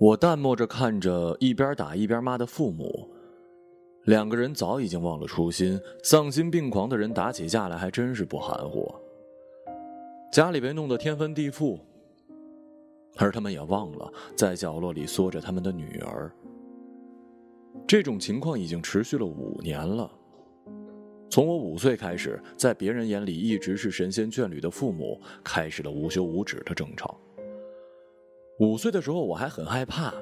我淡漠着看着一边打一边骂的父母，两个人早已经忘了初心，丧心病狂的人打起架来还真是不含糊。家里被弄得天翻地覆，而他们也忘了在角落里缩着他们的女儿。这种情况已经持续了五年了。从我五岁开始，在别人眼里一直是神仙眷侣的父母，开始了无休无止的争吵。五岁的时候，我还很害怕，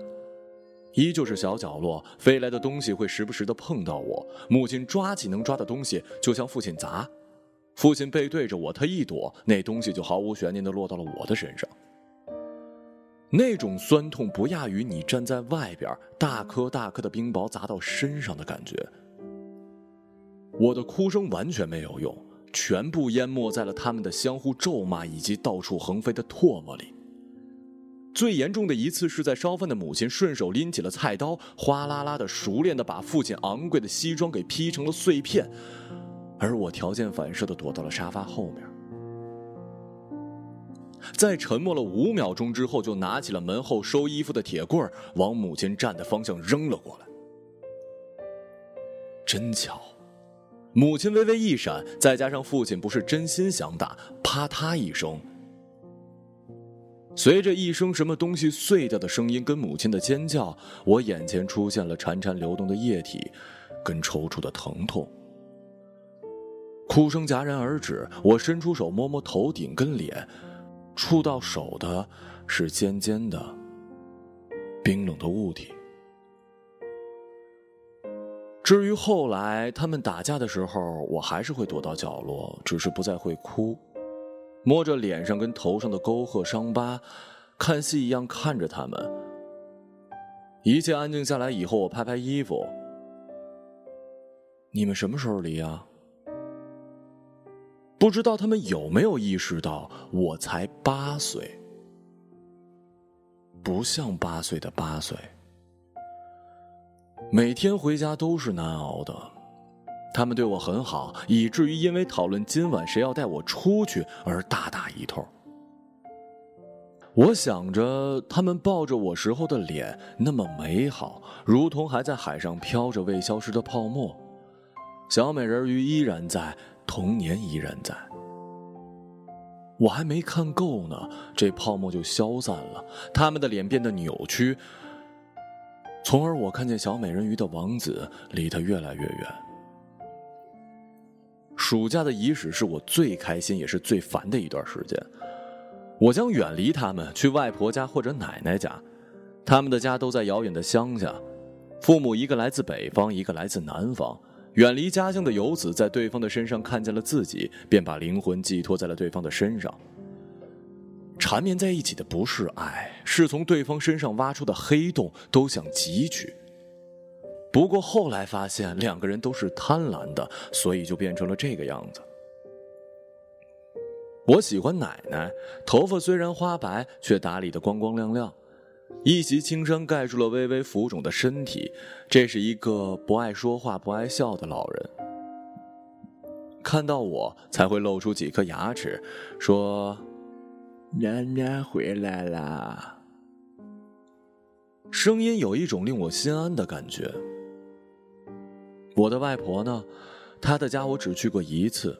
依旧是小角落，飞来的东西会时不时的碰到我。母亲抓起能抓的东西就向父亲砸，父亲背对着我，他一躲，那东西就毫无悬念的落到了我的身上。那种酸痛不亚于你站在外边，大颗大颗的冰雹砸到身上的感觉。我的哭声完全没有用，全部淹没在了他们的相互咒骂以及到处横飞的唾沫里。最严重的一次是在烧饭的母亲顺手拎起了菜刀，哗啦啦的熟练的把父亲昂贵的西装给劈成了碎片，而我条件反射的躲到了沙发后面。在沉默了五秒钟之后，就拿起了门后收衣服的铁棍往母亲站的方向扔了过来。真巧，母亲微微一闪，再加上父亲不是真心想打，啪嗒一声。随着一声什么东西碎掉的声音，跟母亲的尖叫，我眼前出现了潺潺流动的液体，跟抽搐的疼痛。哭声戛然而止，我伸出手摸摸头顶跟脸，触到手的是尖尖的、冰冷的物体。至于后来他们打架的时候，我还是会躲到角落，只是不再会哭。摸着脸上跟头上的沟壑伤疤，看戏一样看着他们。一切安静下来以后，我拍拍衣服。你们什么时候离啊？不知道他们有没有意识到，我才八岁，不像八岁的八岁。每天回家都是难熬的。他们对我很好，以至于因为讨论今晚谁要带我出去而大打一通。我想着他们抱着我时候的脸那么美好，如同还在海上飘着未消失的泡沫。小美人鱼依然在，童年依然在。我还没看够呢，这泡沫就消散了，他们的脸变得扭曲，从而我看见小美人鱼的王子离她越来越远。暑假的伊始是我最开心也是最烦的一段时间，我将远离他们，去外婆家或者奶奶家，他们的家都在遥远的乡下，父母一个来自北方，一个来自南方，远离家乡的游子在对方的身上看见了自己，便把灵魂寄托在了对方的身上。缠绵在一起的不是爱，是从对方身上挖出的黑洞都想汲取。不过后来发现两个人都是贪婪的，所以就变成了这个样子。我喜欢奶奶，头发虽然花白，却打理的光光亮亮，一袭青衫盖住了微微浮肿的身体。这是一个不爱说话、不爱笑的老人。看到我才会露出几颗牙齿，说：“奶奶回来啦。”声音有一种令我心安的感觉。我的外婆呢？她的家我只去过一次，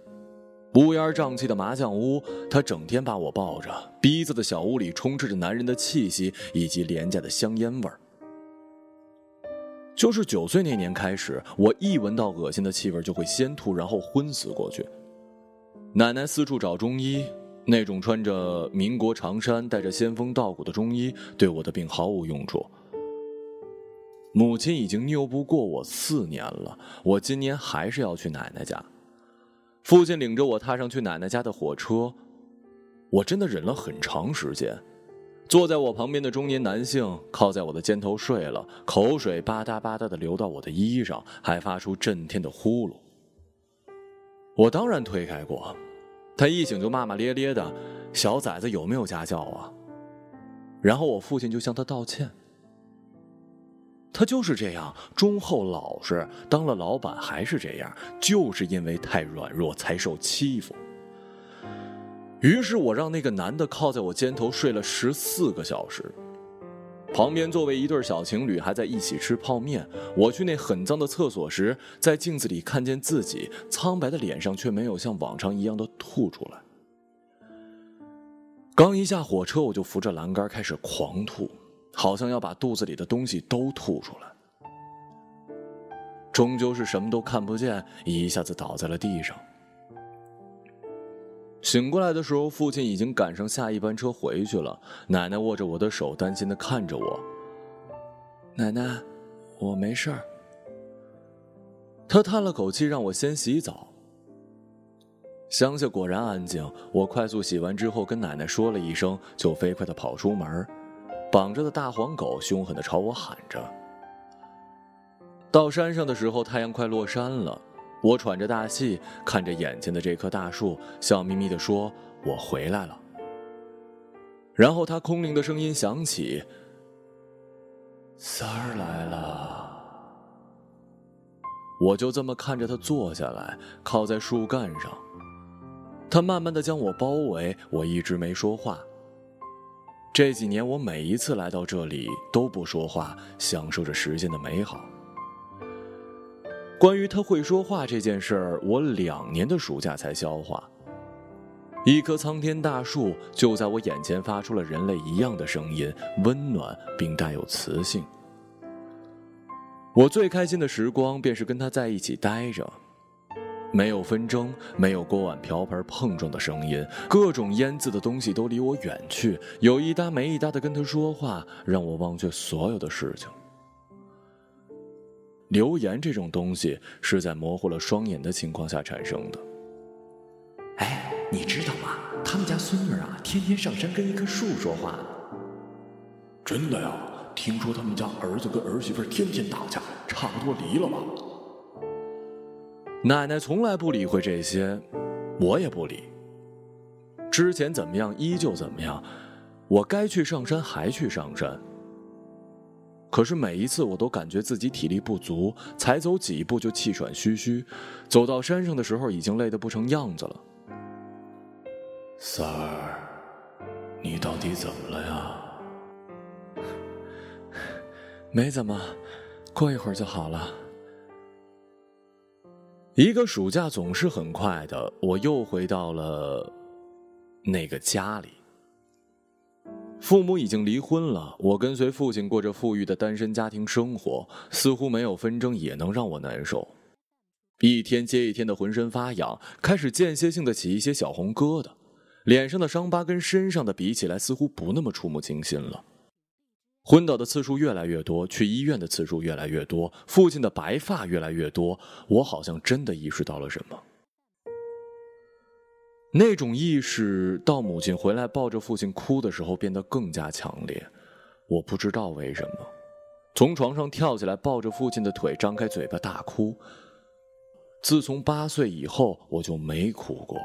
乌烟瘴气的麻将屋，她整天把我抱着，逼仄的小屋里充斥着男人的气息以及廉价的香烟味儿。就是九岁那年开始，我一闻到恶心的气味就会先吐，然后昏死过去。奶奶四处找中医，那种穿着民国长衫、带着仙风道骨的中医，对我的病毫无用处。母亲已经拗不过我四年了，我今年还是要去奶奶家。父亲领着我踏上去奶奶家的火车，我真的忍了很长时间。坐在我旁边的中年男性靠在我的肩头睡了，口水吧嗒吧嗒的流到我的衣裳，还发出震天的呼噜。我当然推开过，他一醒就骂骂咧咧的：“小崽子有没有家教啊？”然后我父亲就向他道歉。他就是这样忠厚老实，当了老板还是这样，就是因为太软弱才受欺负。于是我让那个男的靠在我肩头睡了十四个小时。旁边座位一对小情侣还在一起吃泡面。我去那很脏的厕所时，在镜子里看见自己苍白的脸上，却没有像往常一样的吐出来。刚一下火车，我就扶着栏杆开始狂吐，好像要把肚子里的东西都吐出来。终究是什么都看不见，一下子倒在了地上。醒过来的时候，父亲已经赶上下一班车回去了。奶奶握着我的手，担心的看着我。奶奶，我没事儿。他叹了口气，让我先洗澡。乡下果然安静。我快速洗完之后，跟奶奶说了一声，就飞快的跑出门。绑着的大黄狗凶狠的朝我喊着。到山上的时候，太阳快落山了。我喘着大气，看着眼前的这棵大树，笑眯眯地说：“我回来了。”然后他空灵的声音响起：“三儿来了。”我就这么看着他坐下来，靠在树干上。他慢慢的将我包围，我一直没说话。这几年，我每一次来到这里都不说话，享受着时间的美好。关于他会说话这件事儿，我两年的暑假才消化。一棵苍天大树就在我眼前发出了人类一样的声音，温暖并带有磁性。我最开心的时光便是跟他在一起待着，没有纷争，没有锅碗瓢盆碰撞的声音，各种腌渍的东西都离我远去，有一搭没一搭的跟他说话，让我忘却所有的事情。留言这种东西是在模糊了双眼的情况下产生的。哎，你知道吗？他们家孙女啊，天天上山跟一棵树说话。真的呀？听说他们家儿子跟儿媳妇天天打架，差不多离了吧？奶奶从来不理会这些，我也不理。之前怎么样，依旧怎么样。我该去上山，还去上山。可是每一次，我都感觉自己体力不足，才走几步就气喘吁吁，走到山上的时候，已经累得不成样子了。三儿，你到底怎么了呀？没怎么，过一会儿就好了。一个暑假总是很快的，我又回到了那个家里。父母已经离婚了，我跟随父亲过着富裕的单身家庭生活，似乎没有纷争也能让我难受。一天接一天的浑身发痒，开始间歇性的起一些小红疙瘩，脸上的伤疤跟身上的比起来，似乎不那么触目惊心了。昏倒的次数越来越多，去医院的次数越来越多，父亲的白发越来越多，我好像真的意识到了什么。那种意识到母亲回来抱着父亲哭的时候变得更加强烈，我不知道为什么，从床上跳起来抱着父亲的腿，张开嘴巴大哭。自从八岁以后，我就没哭过，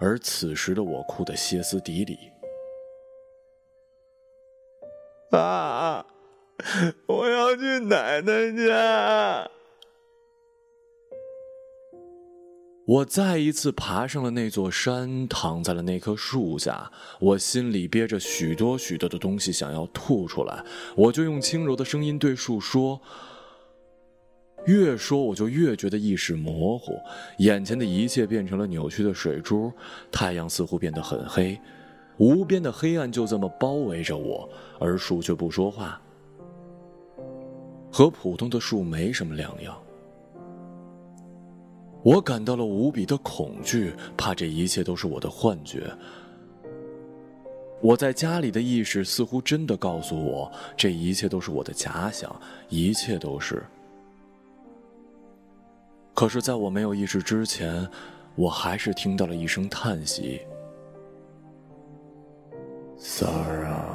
而此时的我哭得歇斯底里。爸！我要去奶奶家。我再一次爬上了那座山，躺在了那棵树下。我心里憋着许多许多的东西，想要吐出来。我就用轻柔的声音对树说。越说，我就越觉得意识模糊，眼前的一切变成了扭曲的水珠。太阳似乎变得很黑，无边的黑暗就这么包围着我，而树却不说话，和普通的树没什么两样。我感到了无比的恐惧，怕这一切都是我的幻觉。我在家里的意识似乎真的告诉我，这一切都是我的假想，一切都是。可是，在我没有意识之前，我还是听到了一声叹息：“三儿啊。”